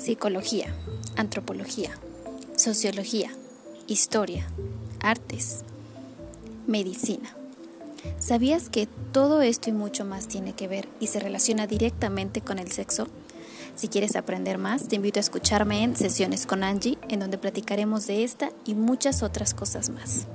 psicología, antropología, sociología, historia, artes, medicina. ¿Sabías que todo esto y mucho más tiene que ver y se relaciona directamente con el sexo? Si quieres aprender más, te invito a escucharme en Sesiones con Angie, en donde platicaremos de esta y muchas otras cosas más.